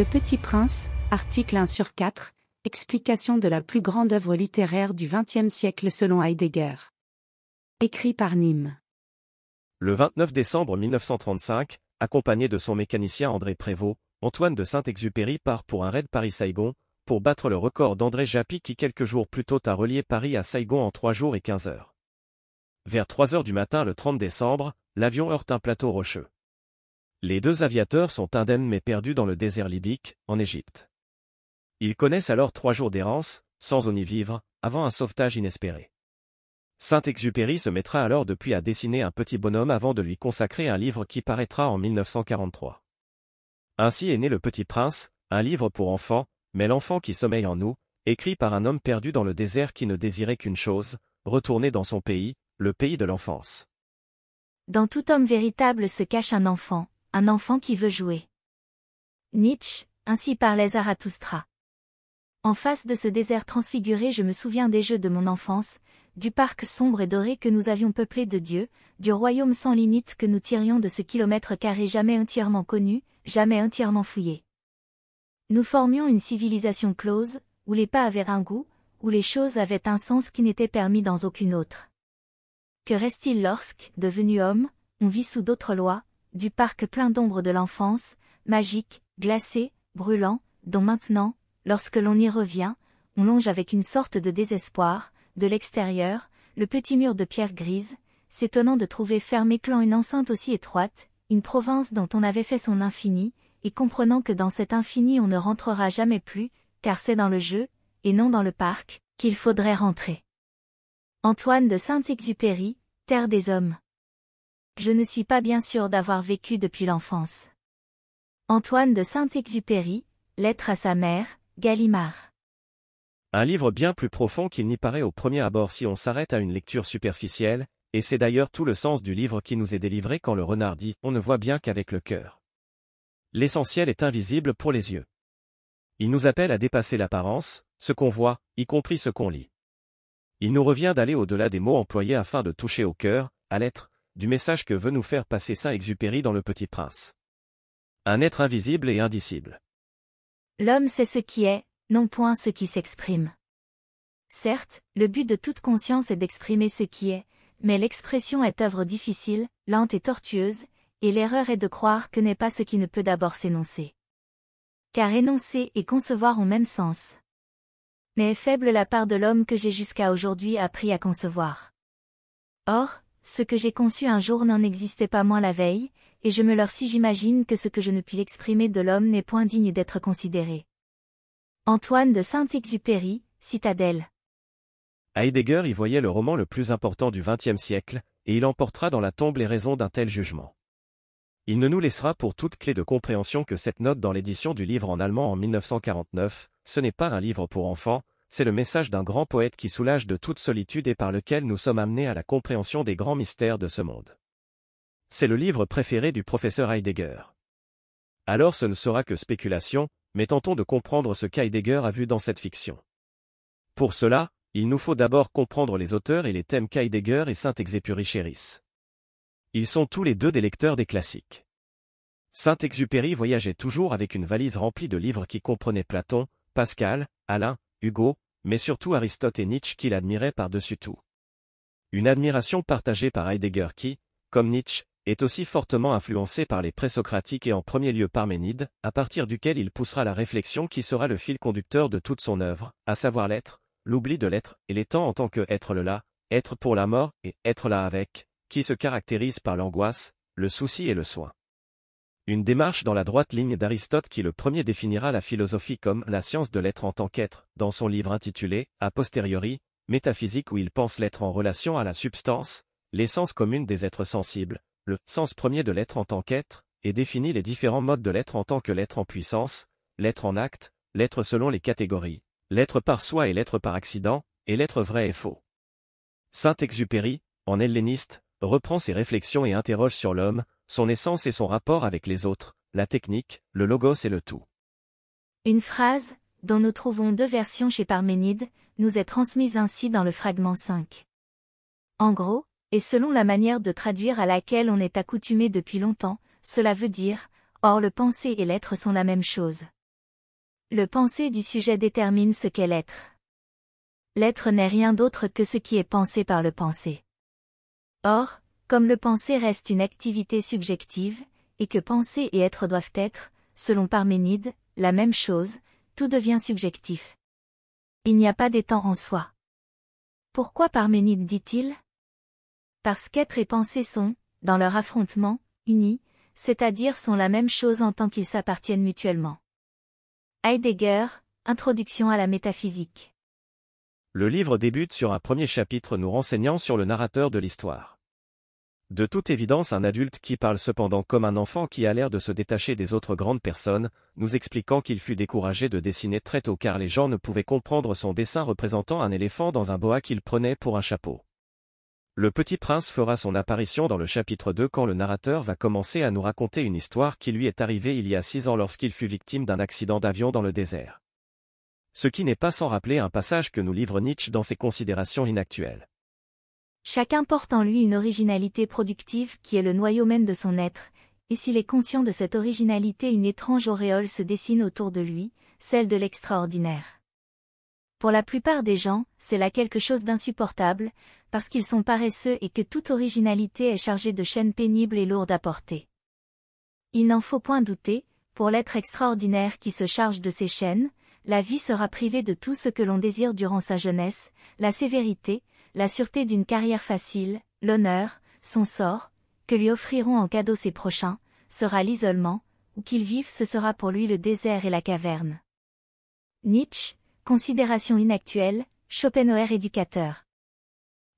Le Petit Prince, article 1 sur 4, explication de la plus grande œuvre littéraire du XXe siècle selon Heidegger. Écrit par Nîmes. Le 29 décembre 1935, accompagné de son mécanicien André Prévost, Antoine de Saint-Exupéry part pour un raid Paris-Saigon, pour battre le record d'André Japy qui quelques jours plus tôt a relié Paris à Saigon en 3 jours et 15 heures. Vers 3 heures du matin le 30 décembre, l'avion heurte un plateau rocheux. Les deux aviateurs sont indemnes mais perdus dans le désert libyque, en Égypte. Ils connaissent alors trois jours d'errance, sans on y vivre, avant un sauvetage inespéré. Saint-Exupéry se mettra alors depuis à dessiner un petit bonhomme avant de lui consacrer un livre qui paraîtra en 1943. Ainsi est né Le Petit Prince, un livre pour enfants, mais l'enfant qui sommeille en nous, écrit par un homme perdu dans le désert qui ne désirait qu'une chose, retourner dans son pays, le pays de l'enfance. Dans tout homme véritable se cache un enfant, un enfant qui veut jouer. Nietzsche, ainsi parlait Zarathustra. En face de ce désert transfiguré je me souviens des jeux de mon enfance, du parc sombre et doré que nous avions peuplé de Dieu, du royaume sans limite que nous tirions de ce kilomètre carré jamais entièrement connu, jamais entièrement fouillé. Nous formions une civilisation close, où les pas avaient un goût, où les choses avaient un sens qui n'était permis dans aucune autre. Que reste-t-il lorsque, devenu homme, on vit sous d'autres lois, du parc plein d'ombre de l'enfance, magique, glacé, brûlant, dont maintenant, lorsque l'on y revient, on longe avec une sorte de désespoir, de l'extérieur, le petit mur de pierre grise, s'étonnant de trouver fermé clan une enceinte aussi étroite, une province dont on avait fait son infini, et comprenant que dans cet infini on ne rentrera jamais plus, car c'est dans le jeu, et non dans le parc, qu'il faudrait rentrer. Antoine de Saint-Exupéry, Terre des Hommes. Je ne suis pas bien sûr d'avoir vécu depuis l'enfance. Antoine de Saint-Exupéry, Lettre à sa mère, Gallimard. Un livre bien plus profond qu'il n'y paraît au premier abord si on s'arrête à une lecture superficielle, et c'est d'ailleurs tout le sens du livre qui nous est délivré quand le renard dit On ne voit bien qu'avec le cœur. L'essentiel est invisible pour les yeux. Il nous appelle à dépasser l'apparence, ce qu'on voit, y compris ce qu'on lit. Il nous revient d'aller au-delà des mots employés afin de toucher au cœur, à l'être, du message que veut nous faire passer Saint-Exupéry dans Le Petit Prince. Un être invisible et indicible. L'homme sait ce qui est, non point ce qui s'exprime. Certes, le but de toute conscience est d'exprimer ce qui est, mais l'expression est œuvre difficile, lente et tortueuse, et l'erreur est de croire que n'est pas ce qui ne peut d'abord s'énoncer. Car énoncer et concevoir ont même sens mais est faible la part de l'homme que j'ai jusqu'à aujourd'hui appris à concevoir. Or, ce que j'ai conçu un jour n'en existait pas moins la veille, et je me leur si j'imagine que ce que je ne puis exprimer de l'homme n'est point digne d'être considéré. Antoine de Saint-Exupéry, Citadelle. Heidegger y voyait le roman le plus important du XXe siècle, et il emportera dans la tombe les raisons d'un tel jugement. Il ne nous laissera pour toute clé de compréhension que cette note dans l'édition du livre en allemand en 1949, ce n'est pas un livre pour enfants, c'est le message d'un grand poète qui soulage de toute solitude et par lequel nous sommes amenés à la compréhension des grands mystères de ce monde. C'est le livre préféré du professeur Heidegger. Alors ce ne sera que spéculation, mais tentons de comprendre ce qu'Heidegger a vu dans cette fiction. Pour cela, il nous faut d'abord comprendre les auteurs et les thèmes qu'Heidegger et Saint-Exupéry chérissent. Ils sont tous les deux des lecteurs des classiques. Saint-Exupéry voyageait toujours avec une valise remplie de livres qui comprenaient Platon, Pascal, Alain, Hugo, mais surtout Aristote et Nietzsche qu'il admirait par-dessus tout. Une admiration partagée par Heidegger qui, comme Nietzsche, est aussi fortement influencé par les présocratiques et en premier lieu par Ménide, à partir duquel il poussera la réflexion qui sera le fil conducteur de toute son œuvre, à savoir l'être, l'oubli de l'être, et les temps en tant que être le là, être pour la mort et être là avec, qui se caractérise par l'angoisse, le souci et le soin. Une démarche dans la droite ligne d'Aristote qui le premier définira la philosophie comme la science de l'être en tant qu'être, dans son livre intitulé, a posteriori, Métaphysique où il pense l'être en relation à la substance, l'essence commune des êtres sensibles, le sens premier de l'être en tant qu'être, et définit les différents modes de l'être en tant que l'être en puissance, l'être en acte, l'être selon les catégories, l'être par soi et l'être par accident, et l'être vrai et faux. Saint-Exupéry, en helléniste, reprend ses réflexions et interroge sur l'homme, son essence et son rapport avec les autres, la technique, le logos et le tout. Une phrase, dont nous trouvons deux versions chez Parménide, nous est transmise ainsi dans le fragment 5. En gros, et selon la manière de traduire à laquelle on est accoutumé depuis longtemps, cela veut dire, or le penser et l'être sont la même chose. Le pensée du sujet détermine ce qu'est l'être. L'être n'est rien d'autre que ce qui est pensé par le pensée. Or, comme le penser reste une activité subjective, et que penser et être doivent être, selon Parménide, la même chose, tout devient subjectif. Il n'y a pas d'étant en soi. Pourquoi Parménide dit-il? Parce qu'être et penser sont, dans leur affrontement, unis, c'est-à-dire sont la même chose en tant qu'ils s'appartiennent mutuellement. Heidegger, Introduction à la métaphysique. Le livre débute sur un premier chapitre nous renseignant sur le narrateur de l'histoire. De toute évidence un adulte qui parle cependant comme un enfant qui a l'air de se détacher des autres grandes personnes, nous expliquant qu'il fut découragé de dessiner très tôt car les gens ne pouvaient comprendre son dessin représentant un éléphant dans un boa qu'il prenait pour un chapeau. Le petit prince fera son apparition dans le chapitre 2 quand le narrateur va commencer à nous raconter une histoire qui lui est arrivée il y a six ans lorsqu'il fut victime d'un accident d'avion dans le désert. Ce qui n'est pas sans rappeler un passage que nous livre Nietzsche dans ses considérations inactuelles. Chacun porte en lui une originalité productive qui est le noyau même de son être, et s'il est conscient de cette originalité une étrange auréole se dessine autour de lui, celle de l'extraordinaire. Pour la plupart des gens, c'est là quelque chose d'insupportable, parce qu'ils sont paresseux et que toute originalité est chargée de chaînes pénibles et lourdes à porter. Il n'en faut point douter, pour l'être extraordinaire qui se charge de ces chaînes, la vie sera privée de tout ce que l'on désire durant sa jeunesse, la sévérité, la sûreté d'une carrière facile, l'honneur, son sort, que lui offriront en cadeau ses prochains, sera l'isolement, où qu'il vive ce sera pour lui le désert et la caverne. Nietzsche, considération inactuelle, Schopenhauer éducateur.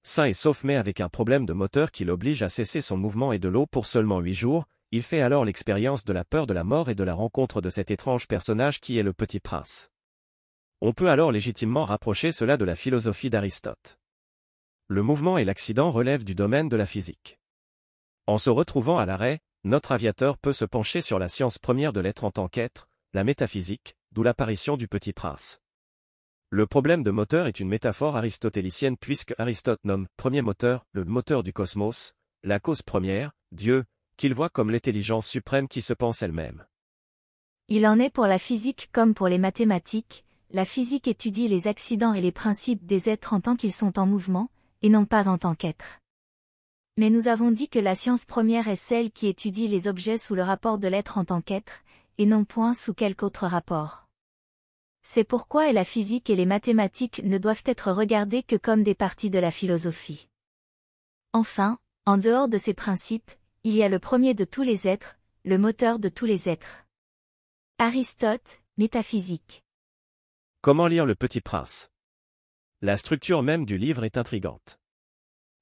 Sain et sauf mais avec un problème de moteur qui l'oblige à cesser son mouvement et de l'eau pour seulement huit jours, il fait alors l'expérience de la peur de la mort et de la rencontre de cet étrange personnage qui est le petit prince. On peut alors légitimement rapprocher cela de la philosophie d'Aristote le mouvement et l'accident relèvent du domaine de la physique. En se retrouvant à l'arrêt, notre aviateur peut se pencher sur la science première de l'être en tant qu'être, la métaphysique, d'où l'apparition du petit prince. Le problème de moteur est une métaphore aristotélicienne puisque Aristote nomme premier moteur le moteur du cosmos, la cause première, Dieu, qu'il voit comme l'intelligence suprême qui se pense elle-même. Il en est pour la physique comme pour les mathématiques, la physique étudie les accidents et les principes des êtres en tant qu'ils sont en mouvement, et non pas en tant qu'être. Mais nous avons dit que la science première est celle qui étudie les objets sous le rapport de l'être en tant qu'être, et non point sous quelque autre rapport. C'est pourquoi la physique et les mathématiques ne doivent être regardées que comme des parties de la philosophie. Enfin, en dehors de ces principes, il y a le premier de tous les êtres, le moteur de tous les êtres. Aristote, Métaphysique. Comment lire le Petit Prince? La structure même du livre est intrigante.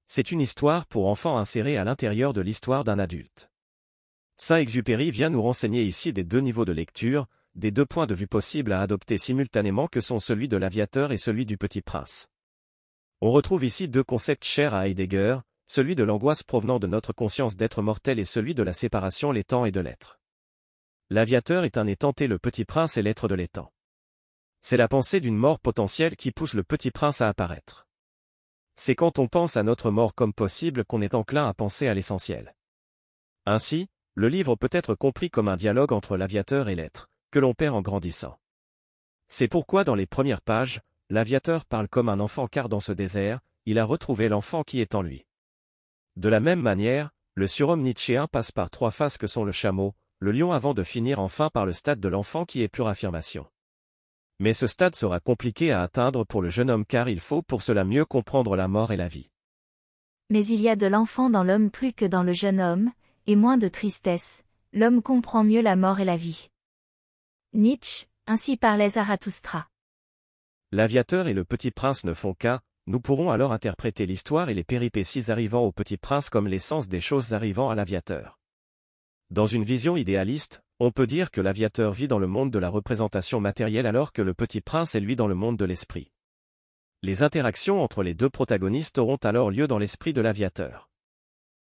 C'est une histoire pour enfants insérée à l'intérieur de l'histoire d'un adulte. Saint-Exupéry vient nous renseigner ici des deux niveaux de lecture, des deux points de vue possibles à adopter simultanément que sont celui de l'aviateur et celui du petit prince. On retrouve ici deux concepts chers à Heidegger, celui de l'angoisse provenant de notre conscience d'être mortel et celui de la séparation l'étang et de l'être. L'aviateur est un étanté le petit prince est l'être de l'étang. C'est la pensée d'une mort potentielle qui pousse le petit prince à apparaître. C'est quand on pense à notre mort comme possible qu'on est enclin à penser à l'essentiel. Ainsi, le livre peut être compris comme un dialogue entre l'aviateur et l'être, que l'on perd en grandissant. C'est pourquoi dans les premières pages, l'aviateur parle comme un enfant car dans ce désert, il a retrouvé l'enfant qui est en lui. De la même manière, le surhomme nietzschéen passe par trois phases que sont le chameau, le lion avant de finir enfin par le stade de l'enfant qui est pure affirmation. Mais ce stade sera compliqué à atteindre pour le jeune homme car il faut pour cela mieux comprendre la mort et la vie. Mais il y a de l'enfant dans l'homme plus que dans le jeune homme, et moins de tristesse, l'homme comprend mieux la mort et la vie. Nietzsche, ainsi parlait Zarathustra. L'aviateur et le petit prince ne font qu'un, nous pourrons alors interpréter l'histoire et les péripéties arrivant au petit prince comme l'essence des choses arrivant à l'aviateur. Dans une vision idéaliste, on peut dire que l'aviateur vit dans le monde de la représentation matérielle alors que le petit prince est lui dans le monde de l'esprit. Les interactions entre les deux protagonistes auront alors lieu dans l'esprit de l'aviateur.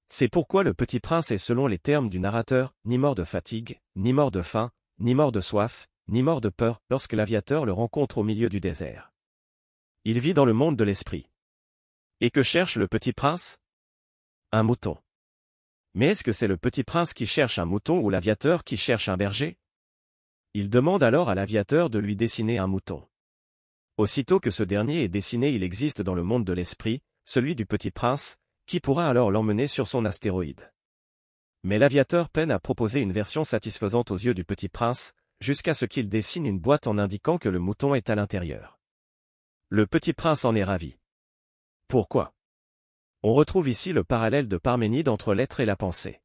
C'est pourquoi le petit prince est selon les termes du narrateur, ni mort de fatigue, ni mort de faim, ni mort de soif, ni mort de peur, lorsque l'aviateur le rencontre au milieu du désert. Il vit dans le monde de l'esprit. Et que cherche le petit prince? Un mouton. Mais est-ce que c'est le petit prince qui cherche un mouton ou l'aviateur qui cherche un berger? Il demande alors à l'aviateur de lui dessiner un mouton. Aussitôt que ce dernier est dessiné il existe dans le monde de l'esprit, celui du petit prince, qui pourra alors l'emmener sur son astéroïde. Mais l'aviateur peine à proposer une version satisfaisante aux yeux du petit prince, jusqu'à ce qu'il dessine une boîte en indiquant que le mouton est à l'intérieur. Le petit prince en est ravi. Pourquoi? On retrouve ici le parallèle de Parménide entre l'être et la pensée.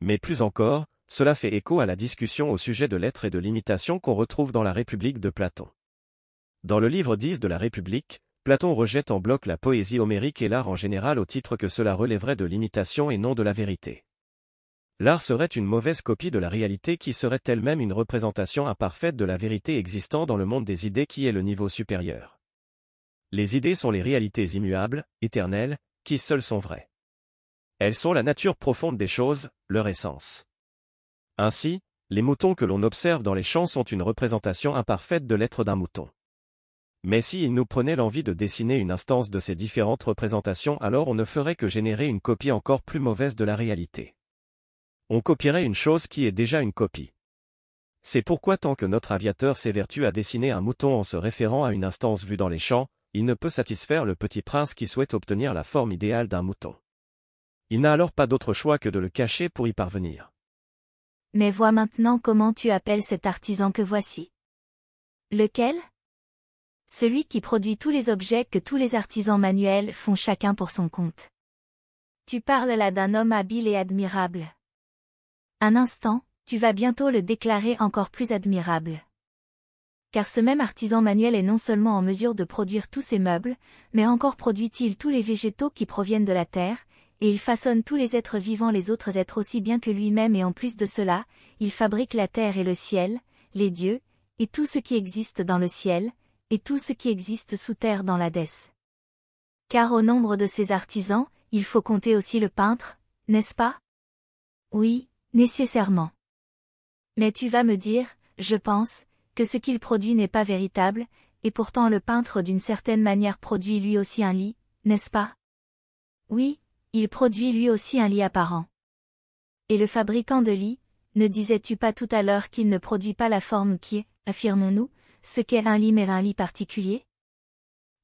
Mais plus encore, cela fait écho à la discussion au sujet de l'être et de l'imitation qu'on retrouve dans la République de Platon. Dans le livre 10 de la République, Platon rejette en bloc la poésie homérique et l'art en général au titre que cela relèverait de l'imitation et non de la vérité. L'art serait une mauvaise copie de la réalité qui serait elle-même une représentation imparfaite de la vérité existant dans le monde des idées qui est le niveau supérieur. Les idées sont les réalités immuables, éternelles, qui seules sont vraies. Elles sont la nature profonde des choses, leur essence. Ainsi, les moutons que l'on observe dans les champs sont une représentation imparfaite de l'être d'un mouton. Mais si il nous prenait l'envie de dessiner une instance de ces différentes représentations alors on ne ferait que générer une copie encore plus mauvaise de la réalité. On copierait une chose qui est déjà une copie. C'est pourquoi tant que notre aviateur s'évertue à dessiner un mouton en se référant à une instance vue dans les champs, il ne peut satisfaire le petit prince qui souhaite obtenir la forme idéale d'un mouton. Il n'a alors pas d'autre choix que de le cacher pour y parvenir. Mais vois maintenant comment tu appelles cet artisan que voici. Lequel? Celui qui produit tous les objets que tous les artisans manuels font chacun pour son compte. Tu parles là d'un homme habile et admirable. Un instant, tu vas bientôt le déclarer encore plus admirable. Car ce même artisan manuel est non seulement en mesure de produire tous ces meubles, mais encore produit-il tous les végétaux qui proviennent de la terre, et il façonne tous les êtres vivants les autres êtres aussi bien que lui-même et en plus de cela, il fabrique la terre et le ciel, les dieux, et tout ce qui existe dans le ciel, et tout ce qui existe sous terre dans l'Hadès. Car au nombre de ces artisans, il faut compter aussi le peintre, n'est-ce pas? Oui, nécessairement. Mais tu vas me dire, je pense, que ce qu'il produit n'est pas véritable, et pourtant le peintre d'une certaine manière produit lui aussi un lit, n'est-ce pas? Oui, il produit lui aussi un lit apparent. Et le fabricant de lit, ne disais-tu pas tout à l'heure qu'il ne produit pas la forme qui est, affirmons-nous, ce qu'est un lit mais un lit particulier?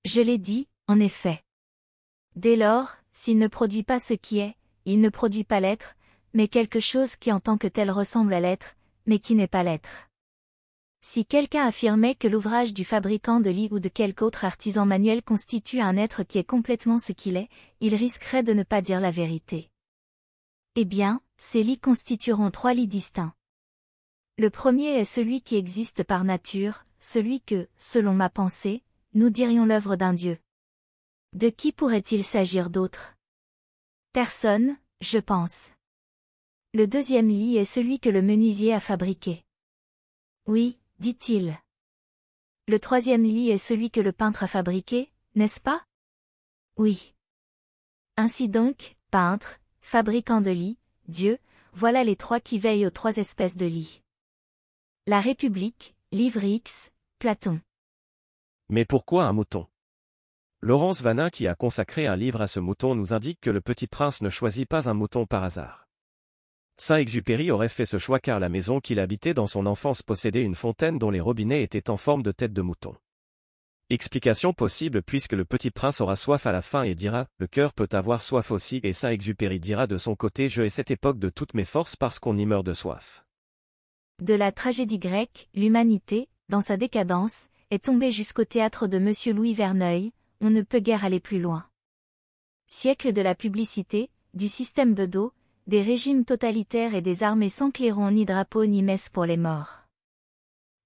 Je l'ai dit, en effet. Dès lors, s'il ne produit pas ce qui est, il ne produit pas l'être, mais quelque chose qui en tant que tel ressemble à l'être, mais qui n'est pas l'être. Si quelqu'un affirmait que l'ouvrage du fabricant de lit ou de quelque autre artisan manuel constitue un être qui est complètement ce qu'il est, il risquerait de ne pas dire la vérité. Eh bien, ces lits constitueront trois lits distincts. Le premier est celui qui existe par nature, celui que, selon ma pensée, nous dirions l'œuvre d'un Dieu. De qui pourrait-il s'agir d'autre? Personne, je pense. Le deuxième lit est celui que le menuisier a fabriqué. Oui, dit-il. Le troisième lit est celui que le peintre a fabriqué, n'est-ce pas? Oui. Ainsi donc, peintre, fabricant de lits, Dieu, voilà les trois qui veillent aux trois espèces de lits. La République, livre X, Platon. Mais pourquoi un mouton? Laurence Vanin qui a consacré un livre à ce mouton nous indique que le petit prince ne choisit pas un mouton par hasard. Saint-Exupéry aurait fait ce choix car la maison qu'il habitait dans son enfance possédait une fontaine dont les robinets étaient en forme de tête de mouton. Explication possible puisque le petit prince aura soif à la fin et dira, le cœur peut avoir soif aussi et Saint-Exupéry dira de son côté je ai cette époque de toutes mes forces parce qu'on y meurt de soif. De la tragédie grecque, l'humanité, dans sa décadence, est tombé jusqu'au théâtre de M. Louis Verneuil, on ne peut guère aller plus loin. Siècle de la publicité, du système Bedeau, des régimes totalitaires et des armées sans clairon ni drapeau ni messe pour les morts.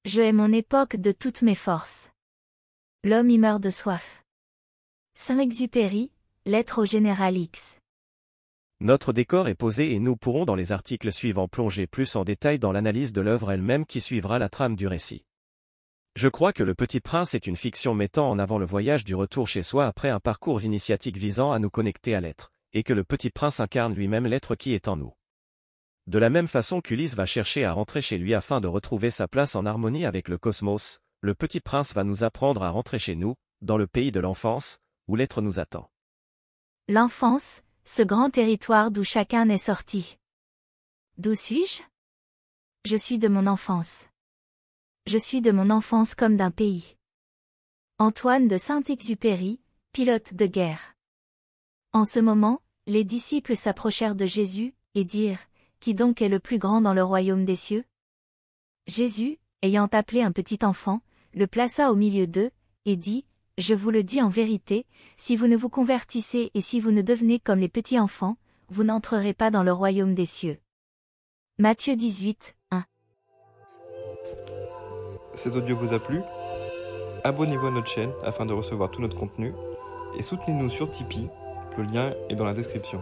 Je hais mon époque de toutes mes forces. L'homme y meurt de soif. Saint-Exupéry, lettre au général X. Notre décor est posé et nous pourrons dans les articles suivants plonger plus en détail dans l'analyse de l'œuvre elle-même qui suivra la trame du récit. Je crois que Le Petit Prince est une fiction mettant en avant le voyage du retour chez soi après un parcours initiatique visant à nous connecter à l'être, et que Le Petit Prince incarne lui-même l'être qui est en nous. De la même façon qu'Ulysse va chercher à rentrer chez lui afin de retrouver sa place en harmonie avec le cosmos, Le Petit Prince va nous apprendre à rentrer chez nous, dans le pays de l'enfance, où l'être nous attend. L'enfance, ce grand territoire d'où chacun est sorti. D'où suis-je? Je suis de mon enfance. Je suis de mon enfance comme d'un pays. Antoine de Saint-Exupéry, pilote de guerre. En ce moment, les disciples s'approchèrent de Jésus, et dirent, Qui donc est le plus grand dans le royaume des cieux? Jésus, ayant appelé un petit enfant, le plaça au milieu d'eux, et dit, Je vous le dis en vérité, si vous ne vous convertissez et si vous ne devenez comme les petits enfants, vous n'entrerez pas dans le royaume des cieux. Matthieu 18, 1. Cet audio vous a plu? Abonnez-vous à notre chaîne afin de recevoir tout notre contenu et soutenez-nous sur Tipeee, le lien est dans la description.